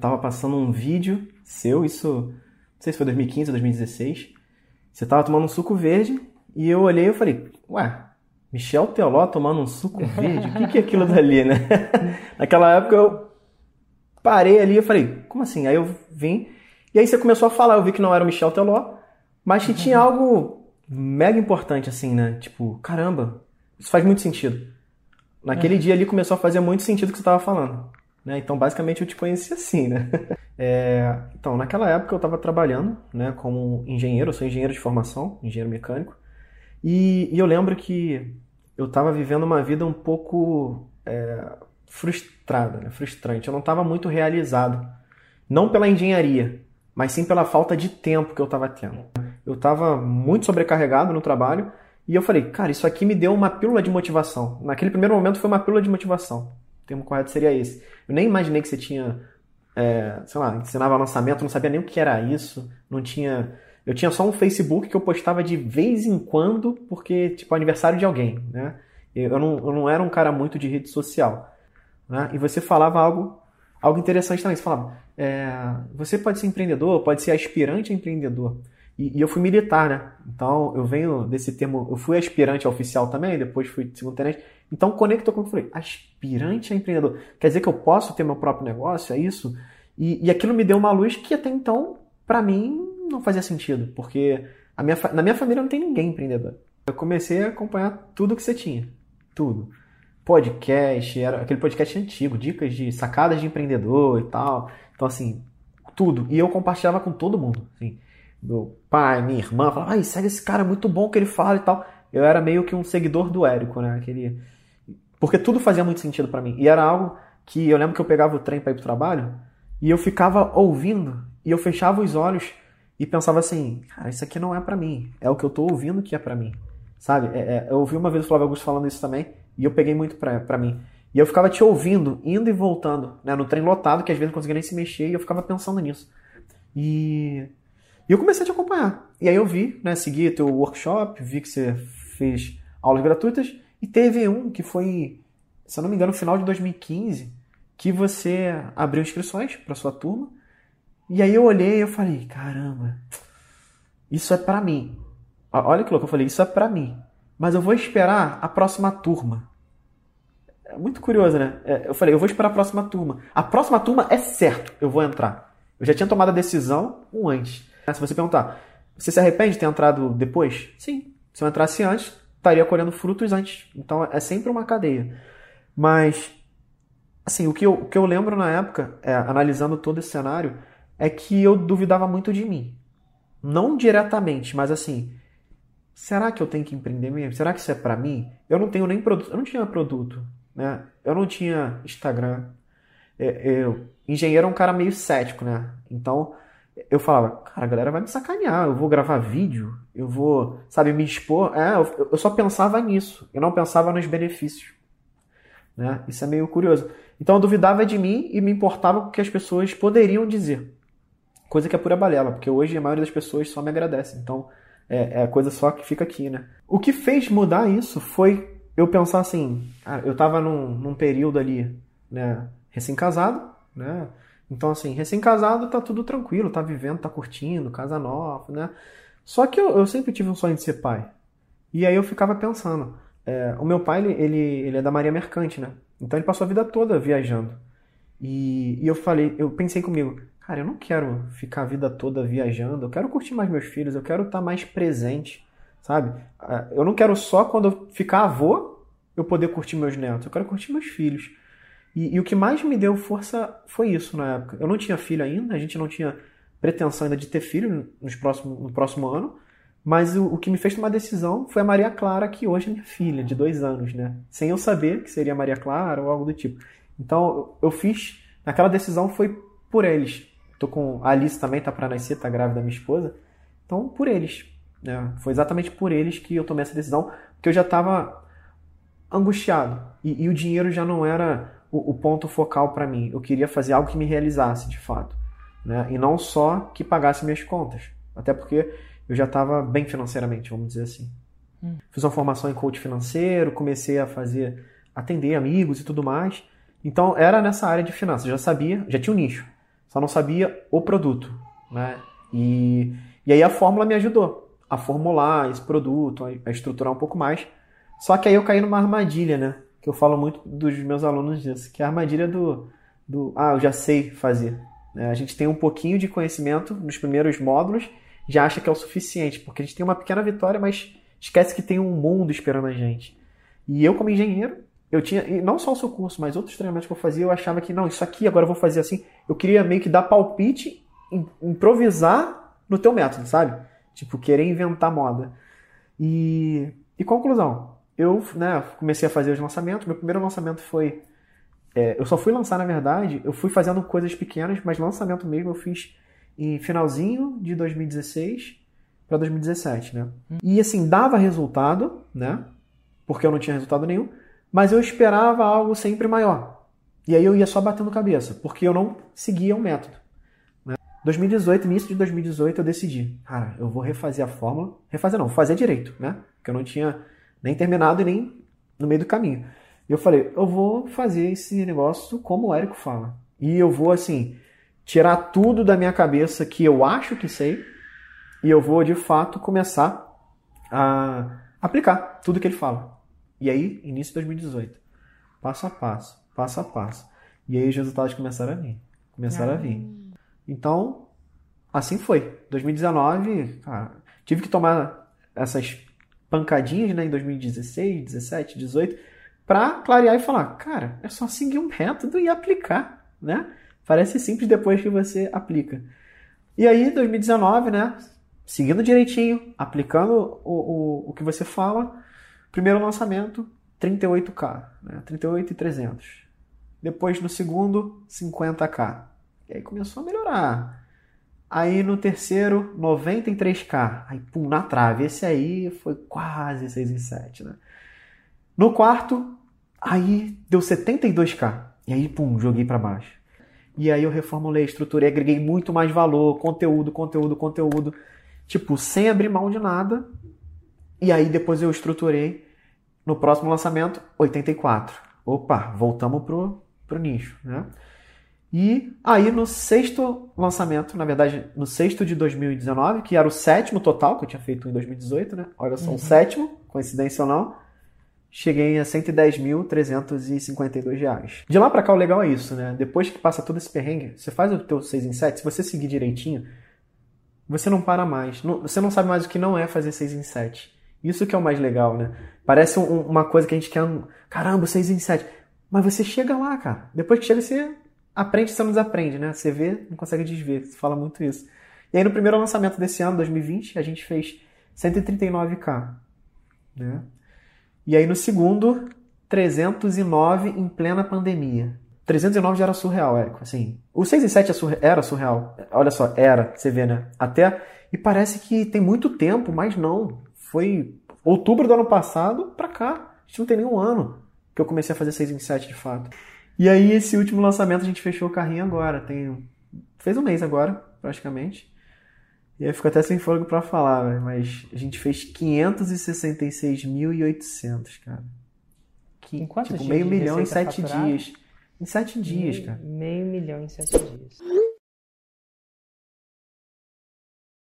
tava passando um vídeo seu, isso, não sei se foi 2015 ou 2016. Você tava tomando um suco verde e eu olhei e falei, ué, Michel Teló tomando um suco verde? O que, que é aquilo dali, né? Naquela época eu parei ali e falei, como assim? Aí eu vim, e aí você começou a falar, eu vi que não era o Michel Teló, mas que tinha algo mega importante, assim, né? Tipo, caramba, isso faz muito sentido. Naquele é. dia ali começou a fazer muito sentido o que você estava falando. Né? Então, basicamente, eu te conheci assim, né? É, então, naquela época eu estava trabalhando né, como engenheiro, eu sou engenheiro de formação, engenheiro mecânico, e, e eu lembro que eu estava vivendo uma vida um pouco é, frustrada, né? frustrante. Eu não estava muito realizado. Não pela engenharia, mas sim pela falta de tempo que eu estava tendo. Eu estava muito sobrecarregado no trabalho e eu falei, cara, isso aqui me deu uma pílula de motivação. Naquele primeiro momento foi uma pílula de motivação. Termo correto seria esse. Eu nem imaginei que você tinha, é, sei lá, ensinava lançamento, não sabia nem o que era isso, não tinha. Eu tinha só um Facebook que eu postava de vez em quando, porque, tipo, aniversário de alguém, né? Eu não, eu não era um cara muito de rede social. Né? E você falava algo, algo interessante também. Você falava, é, você pode ser empreendedor, pode ser aspirante a empreendedor. E, e, eu fui militar, né? Então eu venho desse termo, eu fui aspirante oficial também, depois fui segundo tenente. Então conectou com o que eu falei, aspirante a empreendedor. Quer dizer que eu posso ter meu próprio negócio, é isso? E, e aquilo me deu uma luz que até então, para mim, não fazia sentido, porque a minha, na minha família não tem ninguém empreendedor. Eu comecei a acompanhar tudo que você tinha, tudo. Podcast, era aquele podcast antigo, dicas de sacadas de empreendedor e tal. Então assim, tudo. E eu compartilhava com todo mundo, assim meu pai, minha irmã, falava, ai, segue esse cara, muito bom que ele fala e tal. Eu era meio que um seguidor do Érico, né? Aquele... Porque tudo fazia muito sentido para mim. E era algo que eu lembro que eu pegava o trem para ir pro trabalho e eu ficava ouvindo e eu fechava os olhos e pensava assim, cara, isso aqui não é para mim. É o que eu tô ouvindo que é para mim. Sabe? É, é, eu ouvi uma vez o Flávio Augusto falando isso também e eu peguei muito pra, pra mim. E eu ficava te ouvindo, indo e voltando, né? No trem lotado, que às vezes não conseguia nem se mexer e eu ficava pensando nisso. E e eu comecei a te acompanhar. E aí eu vi, né, segui teu workshop, vi que você fez aulas gratuitas e teve um que foi, se eu não me engano, no final de 2015, que você abriu inscrições para sua turma. E aí eu olhei e eu falei, caramba, isso é para mim. Olha que louco, eu falei, isso é para mim. Mas eu vou esperar a próxima turma. É muito curioso, né? É, eu falei, eu vou esperar a próxima turma. A próxima turma é certo, eu vou entrar. Eu já tinha tomado a decisão um antes. Se você perguntar, você se arrepende de ter entrado depois? Sim. Se eu entrasse antes, estaria colhendo frutos antes. Então é sempre uma cadeia. Mas, assim, o que eu, o que eu lembro na época, é, analisando todo esse cenário, é que eu duvidava muito de mim. Não diretamente, mas assim, será que eu tenho que empreender mesmo? Será que isso é para mim? Eu não tenho nem produto, eu não tinha produto, né? Eu não tinha Instagram. É, eu, engenheiro é um cara meio cético, né? Então, eu falava, cara, a galera vai me sacanear, eu vou gravar vídeo, eu vou, sabe, me expor. É, eu, eu só pensava nisso, eu não pensava nos benefícios. Né? Isso é meio curioso. Então eu duvidava de mim e me importava com o que as pessoas poderiam dizer. Coisa que é pura balela, porque hoje a maioria das pessoas só me agradece. Então é, é coisa só que fica aqui, né? O que fez mudar isso foi eu pensar assim, eu tava num, num período ali, né, recém-casado, né? Então, assim, recém-casado tá tudo tranquilo, tá vivendo, tá curtindo, casa nova, né? Só que eu, eu sempre tive um sonho de ser pai. E aí eu ficava pensando, é, o meu pai, ele, ele, é da Maria Mercante, né? Então ele passou a vida toda viajando. E, e eu falei, eu pensei comigo, cara, eu não quero ficar a vida toda viajando, eu quero curtir mais meus filhos, eu quero estar tá mais presente, sabe? É, eu não quero só quando eu ficar avô eu poder curtir meus netos, eu quero curtir meus filhos. E, e, o que mais me deu força foi isso na época. Eu não tinha filho ainda, a gente não tinha pretensão ainda de ter filho nos próximo, no próximo ano, mas o, o, que me fez tomar decisão foi a Maria Clara, que hoje é minha filha, de dois anos, né? Sem eu saber que seria Maria Clara ou algo do tipo. Então eu fiz, naquela decisão foi por eles. Tô com a Alice também, tá para nascer, tá grávida minha esposa. Então por eles. Né? Foi exatamente por eles que eu tomei essa decisão, porque eu já estava angustiado. E, e o dinheiro já não era o, o ponto focal para mim. Eu queria fazer algo que me realizasse de fato. Né? E não só que pagasse minhas contas. Até porque eu já estava bem financeiramente, vamos dizer assim. Hum. Fiz uma formação em coach financeiro, comecei a fazer, atender amigos e tudo mais. Então era nessa área de finanças, já sabia, já tinha um nicho. Só não sabia o produto, né? E, e aí a fórmula me ajudou a formular esse produto, a estruturar um pouco mais. Só que aí eu caí numa armadilha, né? Que eu falo muito dos meus alunos disso, que é a armadilha do, do ah, eu já sei fazer. Né? A gente tem um pouquinho de conhecimento nos primeiros módulos, já acha que é o suficiente, porque a gente tem uma pequena vitória, mas esquece que tem um mundo esperando a gente. E eu, como engenheiro, eu tinha, e não só o seu curso, mas outros treinamentos que eu fazia, eu achava que, não, isso aqui agora eu vou fazer assim. Eu queria meio que dar palpite, improvisar no teu método, sabe? Tipo, querer inventar moda. E, e conclusão, eu né, comecei a fazer os lançamentos. Meu primeiro lançamento foi. É, eu só fui lançar, na verdade, eu fui fazendo coisas pequenas, mas lançamento mesmo eu fiz em finalzinho de 2016 para 2017, né? Hum. E assim, dava resultado, né? Porque eu não tinha resultado nenhum mas eu esperava algo sempre maior. E aí eu ia só batendo cabeça, porque eu não seguia o método. Né? 2018, início de 2018, eu decidi, cara, eu vou refazer a fórmula, refazer não, fazer direito, né? Porque eu não tinha nem terminado e nem no meio do caminho. E eu falei, eu vou fazer esse negócio como o Érico fala. E eu vou, assim, tirar tudo da minha cabeça que eu acho que sei, e eu vou, de fato, começar a aplicar tudo que ele fala. E aí, início de 2018. Passo a passo, passo a passo. E aí os resultados começaram a vir. Começaram ah. a vir. Então, assim foi. 2019, cara, tive que tomar essas pancadinhas né, em 2016, 17, 18, para clarear e falar, cara, é só seguir um método e aplicar, né? Parece simples depois que você aplica. E aí, 2019, né? Seguindo direitinho, aplicando o, o, o que você fala, Primeiro lançamento, 38K, né? 38,300. Depois no segundo, 50K. E aí começou a melhorar. Aí no terceiro, 93K. Aí pum, na trave. Esse aí foi quase 6 em 7, né? No quarto, aí deu 72K. E aí, pum, joguei para baixo. E aí eu reformulei, estruturei, agreguei muito mais valor, conteúdo, conteúdo, conteúdo. Tipo, sem abrir mão de nada. E aí depois eu estruturei no próximo lançamento 84. Opa, voltamos pro, pro nicho, né? E aí no sexto lançamento, na verdade, no sexto de 2019, que era o sétimo total que eu tinha feito em 2018, né? Olha só, uhum. o sétimo, coincidência ou não, cheguei a 110.352 reais. De lá para cá o legal é isso, né? Depois que passa todo esse perrengue, você faz o teu 6 em 7, se você seguir direitinho, você não para mais. Você não sabe mais o que não é fazer 6 em 7. Isso que é o mais legal, né? Parece um, uma coisa que a gente quer. Caramba, 6 em 7. Mas você chega lá, cara. Depois que chega, você aprende, você não desaprende, né? Você vê, não consegue desver. Você fala muito isso. E aí, no primeiro lançamento desse ano, 2020, a gente fez 139k. Né? E aí, no segundo, 309 em plena pandemia. 309 já era surreal, Érico. Assim, o 6 e 7 é era surreal. Olha só, era, você vê, né? Até. E parece que tem muito tempo, mas não foi outubro do ano passado pra cá. A gente não tem nenhum ano que eu comecei a fazer 6 em 7 de fato. E aí, esse último lançamento, a gente fechou o carrinho agora. Tem... Fez um mês agora, praticamente. E aí fico até sem fôlego para falar, véio, mas a gente fez 566.800, cara. Que, em quantos tipo, dias meio milhão em sete dias. Em sete dias, cara. Meio milhão em sete dias.